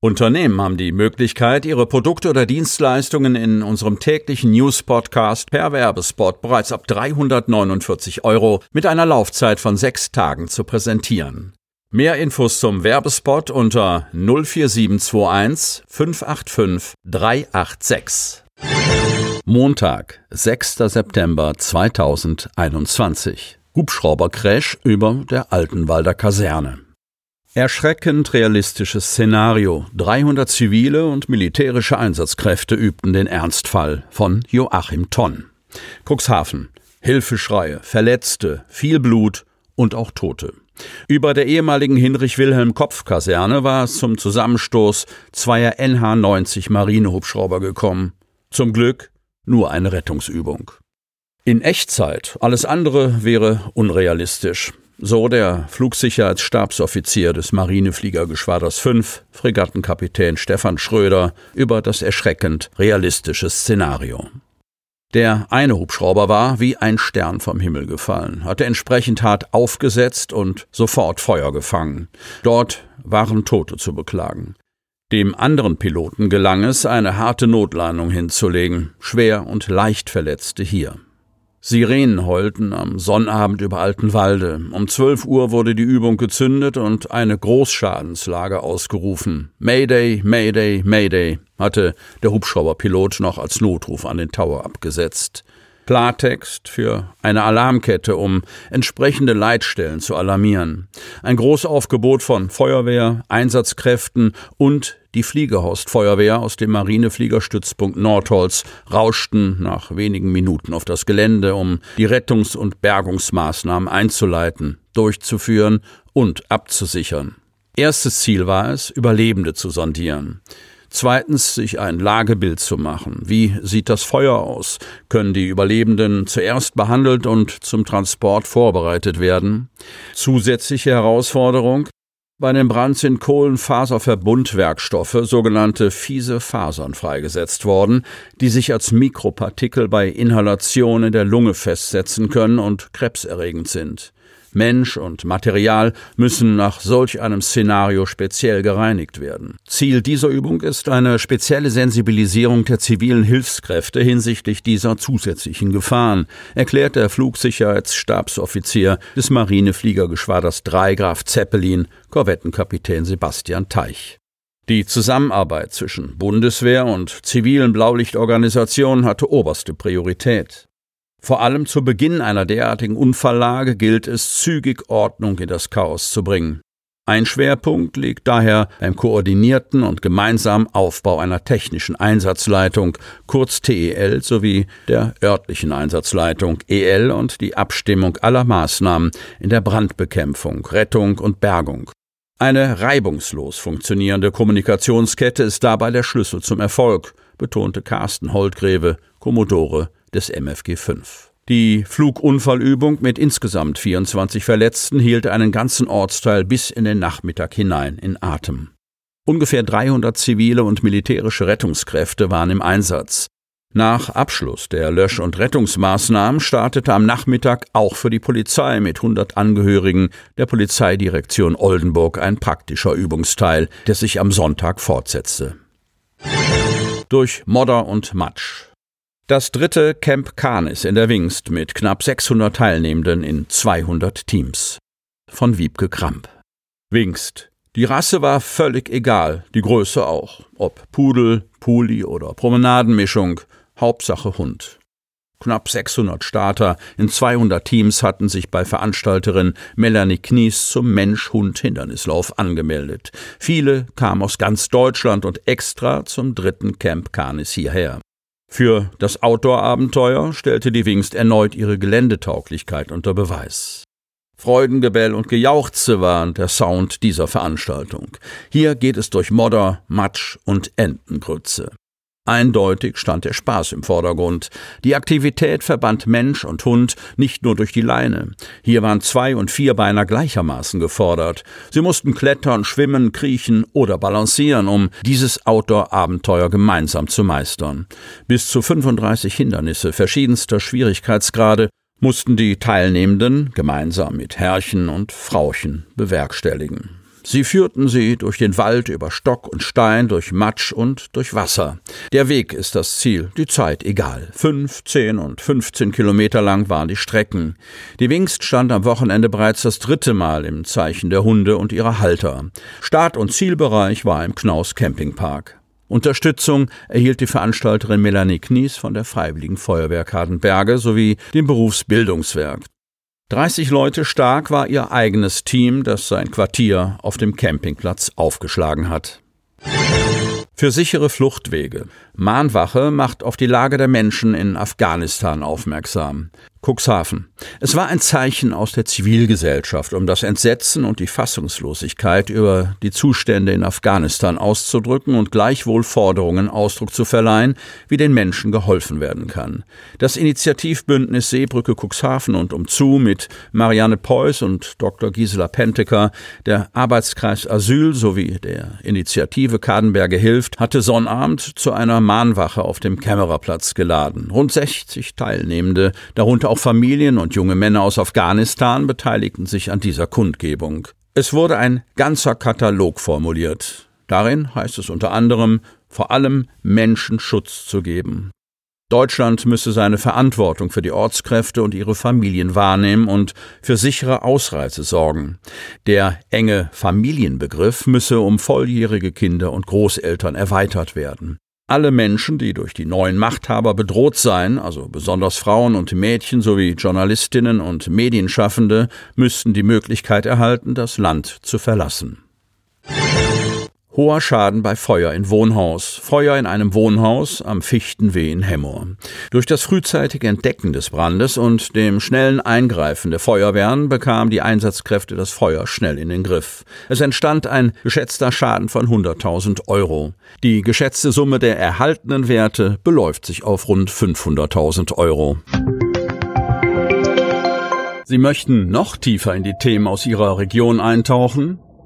Unternehmen haben die Möglichkeit, ihre Produkte oder Dienstleistungen in unserem täglichen News-Podcast per Werbespot bereits ab 349 Euro mit einer Laufzeit von sechs Tagen zu präsentieren. Mehr Infos zum Werbespot unter 04721 585 386. Montag, 6. September 2021. Hubschraubercrash über der Altenwalder Kaserne. Erschreckend realistisches Szenario. 300 zivile und militärische Einsatzkräfte übten den Ernstfall von Joachim Tonn. Cuxhaven. Hilfeschreie, Verletzte, viel Blut und auch Tote. Über der ehemaligen Hinrich-Wilhelm-Kopf-Kaserne war es zum Zusammenstoß zweier NH-90 Marinehubschrauber gekommen. Zum Glück nur eine Rettungsübung. In Echtzeit, alles andere wäre unrealistisch. So der Flugsicherheitsstabsoffizier des Marinefliegergeschwaders 5, Fregattenkapitän Stefan Schröder, über das erschreckend realistische Szenario. Der eine Hubschrauber war wie ein Stern vom Himmel gefallen, hatte entsprechend hart aufgesetzt und sofort Feuer gefangen. Dort waren Tote zu beklagen. Dem anderen Piloten gelang es, eine harte Notlandung hinzulegen, schwer und leicht Verletzte hier. Sirenen heulten am Sonnabend über Altenwalde. Um zwölf Uhr wurde die Übung gezündet und eine Großschadenslage ausgerufen. Mayday, Mayday, Mayday, hatte der Hubschrauberpilot noch als Notruf an den Tower abgesetzt. Klartext für eine Alarmkette, um entsprechende Leitstellen zu alarmieren. Ein Großaufgebot von Feuerwehr, Einsatzkräften und die Fliegehorstfeuerwehr aus dem Marinefliegerstützpunkt Nordholz rauschten nach wenigen Minuten auf das Gelände, um die Rettungs- und Bergungsmaßnahmen einzuleiten, durchzuführen und abzusichern. Erstes Ziel war es, Überlebende zu sondieren. Zweitens, sich ein Lagebild zu machen. Wie sieht das Feuer aus? Können die Überlebenden zuerst behandelt und zum Transport vorbereitet werden? Zusätzliche Herausforderung, bei dem Brand sind Kohlenfaserverbundwerkstoffe, sogenannte fiese Fasern, freigesetzt worden, die sich als Mikropartikel bei Inhalation in der Lunge festsetzen können und krebserregend sind. Mensch und Material müssen nach solch einem Szenario speziell gereinigt werden. Ziel dieser Übung ist eine spezielle Sensibilisierung der zivilen Hilfskräfte hinsichtlich dieser zusätzlichen Gefahren, erklärt der Flugsicherheitsstabsoffizier des Marinefliegergeschwaders 3 Graf Zeppelin, Korvettenkapitän Sebastian Teich. Die Zusammenarbeit zwischen Bundeswehr und zivilen Blaulichtorganisationen hatte oberste Priorität. Vor allem zu Beginn einer derartigen Unfalllage gilt es, zügig Ordnung in das Chaos zu bringen. Ein Schwerpunkt liegt daher beim koordinierten und gemeinsamen Aufbau einer technischen Einsatzleitung, kurz TEL, sowie der örtlichen Einsatzleitung EL und die Abstimmung aller Maßnahmen in der Brandbekämpfung, Rettung und Bergung. Eine reibungslos funktionierende Kommunikationskette ist dabei der Schlüssel zum Erfolg, betonte Carsten Holdgreve, Kommodore des MFG 5. Die Flugunfallübung mit insgesamt 24 Verletzten hielt einen ganzen Ortsteil bis in den Nachmittag hinein in Atem. Ungefähr 300 zivile und militärische Rettungskräfte waren im Einsatz. Nach Abschluss der Lösch- und Rettungsmaßnahmen startete am Nachmittag auch für die Polizei mit 100 Angehörigen der Polizeidirektion Oldenburg ein praktischer Übungsteil, der sich am Sonntag fortsetzte. Durch Modder und Matsch. Das dritte Camp Canis in der Wingst mit knapp 600 Teilnehmenden in 200 Teams. Von Wiebke Kramp. Wingst. Die Rasse war völlig egal, die Größe auch. Ob Pudel, Puli oder Promenadenmischung, Hauptsache Hund. Knapp 600 Starter in 200 Teams hatten sich bei Veranstalterin Melanie Knies zum Mensch-Hund-Hindernislauf angemeldet. Viele kamen aus ganz Deutschland und extra zum dritten Camp Canis hierher. Für das Outdoor-Abenteuer stellte die Wingst erneut ihre Geländetauglichkeit unter Beweis. Freudengebell und Gejauchze waren der Sound dieser Veranstaltung. Hier geht es durch Modder, Matsch und Entengrütze. Eindeutig stand der Spaß im Vordergrund. Die Aktivität verband Mensch und Hund nicht nur durch die Leine. Hier waren Zwei- und Vierbeiner gleichermaßen gefordert. Sie mussten klettern, schwimmen, kriechen oder balancieren, um dieses Outdoor-Abenteuer gemeinsam zu meistern. Bis zu 35 Hindernisse verschiedenster Schwierigkeitsgrade mussten die Teilnehmenden gemeinsam mit Herrchen und Frauchen bewerkstelligen. Sie führten sie durch den Wald, über Stock und Stein, durch Matsch und durch Wasser. Der Weg ist das Ziel, die Zeit egal. Fünf, zehn und fünfzehn Kilometer lang waren die Strecken. Die Wingst stand am Wochenende bereits das dritte Mal im Zeichen der Hunde und ihrer Halter. Start- und Zielbereich war im Knaus Campingpark. Unterstützung erhielt die Veranstalterin Melanie Knies von der Freiwilligen Feuerwehr Kadenberge sowie dem Berufsbildungswerk. 30 Leute stark war ihr eigenes Team, das sein Quartier auf dem Campingplatz aufgeschlagen hat. Für sichere Fluchtwege. Mahnwache macht auf die Lage der Menschen in Afghanistan aufmerksam. Cuxhaven. Es war ein Zeichen aus der Zivilgesellschaft, um das Entsetzen und die Fassungslosigkeit über die Zustände in Afghanistan auszudrücken und gleichwohl Forderungen Ausdruck zu verleihen, wie den Menschen geholfen werden kann. Das Initiativbündnis Seebrücke Cuxhaven und umzu mit Marianne Preuß und Dr. Gisela Penteker, der Arbeitskreis Asyl sowie der Initiative Kadenberge hilft, hatte Sonnabend zu einer Mahnwache auf dem Kämmererplatz geladen. Rund 60 Teilnehmende, darunter auch auch Familien und junge Männer aus Afghanistan beteiligten sich an dieser Kundgebung. Es wurde ein ganzer Katalog formuliert. Darin heißt es unter anderem, vor allem Menschen Schutz zu geben. Deutschland müsse seine Verantwortung für die Ortskräfte und ihre Familien wahrnehmen und für sichere Ausreise sorgen. Der enge Familienbegriff müsse um volljährige Kinder und Großeltern erweitert werden. Alle Menschen, die durch die neuen Machthaber bedroht seien, also besonders Frauen und Mädchen sowie Journalistinnen und Medienschaffende, müssten die Möglichkeit erhalten, das Land zu verlassen. Hoher Schaden bei Feuer in Wohnhaus. Feuer in einem Wohnhaus am Fichtenweh in Hemmoor. Durch das frühzeitige Entdecken des Brandes und dem schnellen Eingreifen der Feuerwehren bekamen die Einsatzkräfte das Feuer schnell in den Griff. Es entstand ein geschätzter Schaden von 100.000 Euro. Die geschätzte Summe der erhaltenen Werte beläuft sich auf rund 500.000 Euro. Sie möchten noch tiefer in die Themen aus Ihrer Region eintauchen?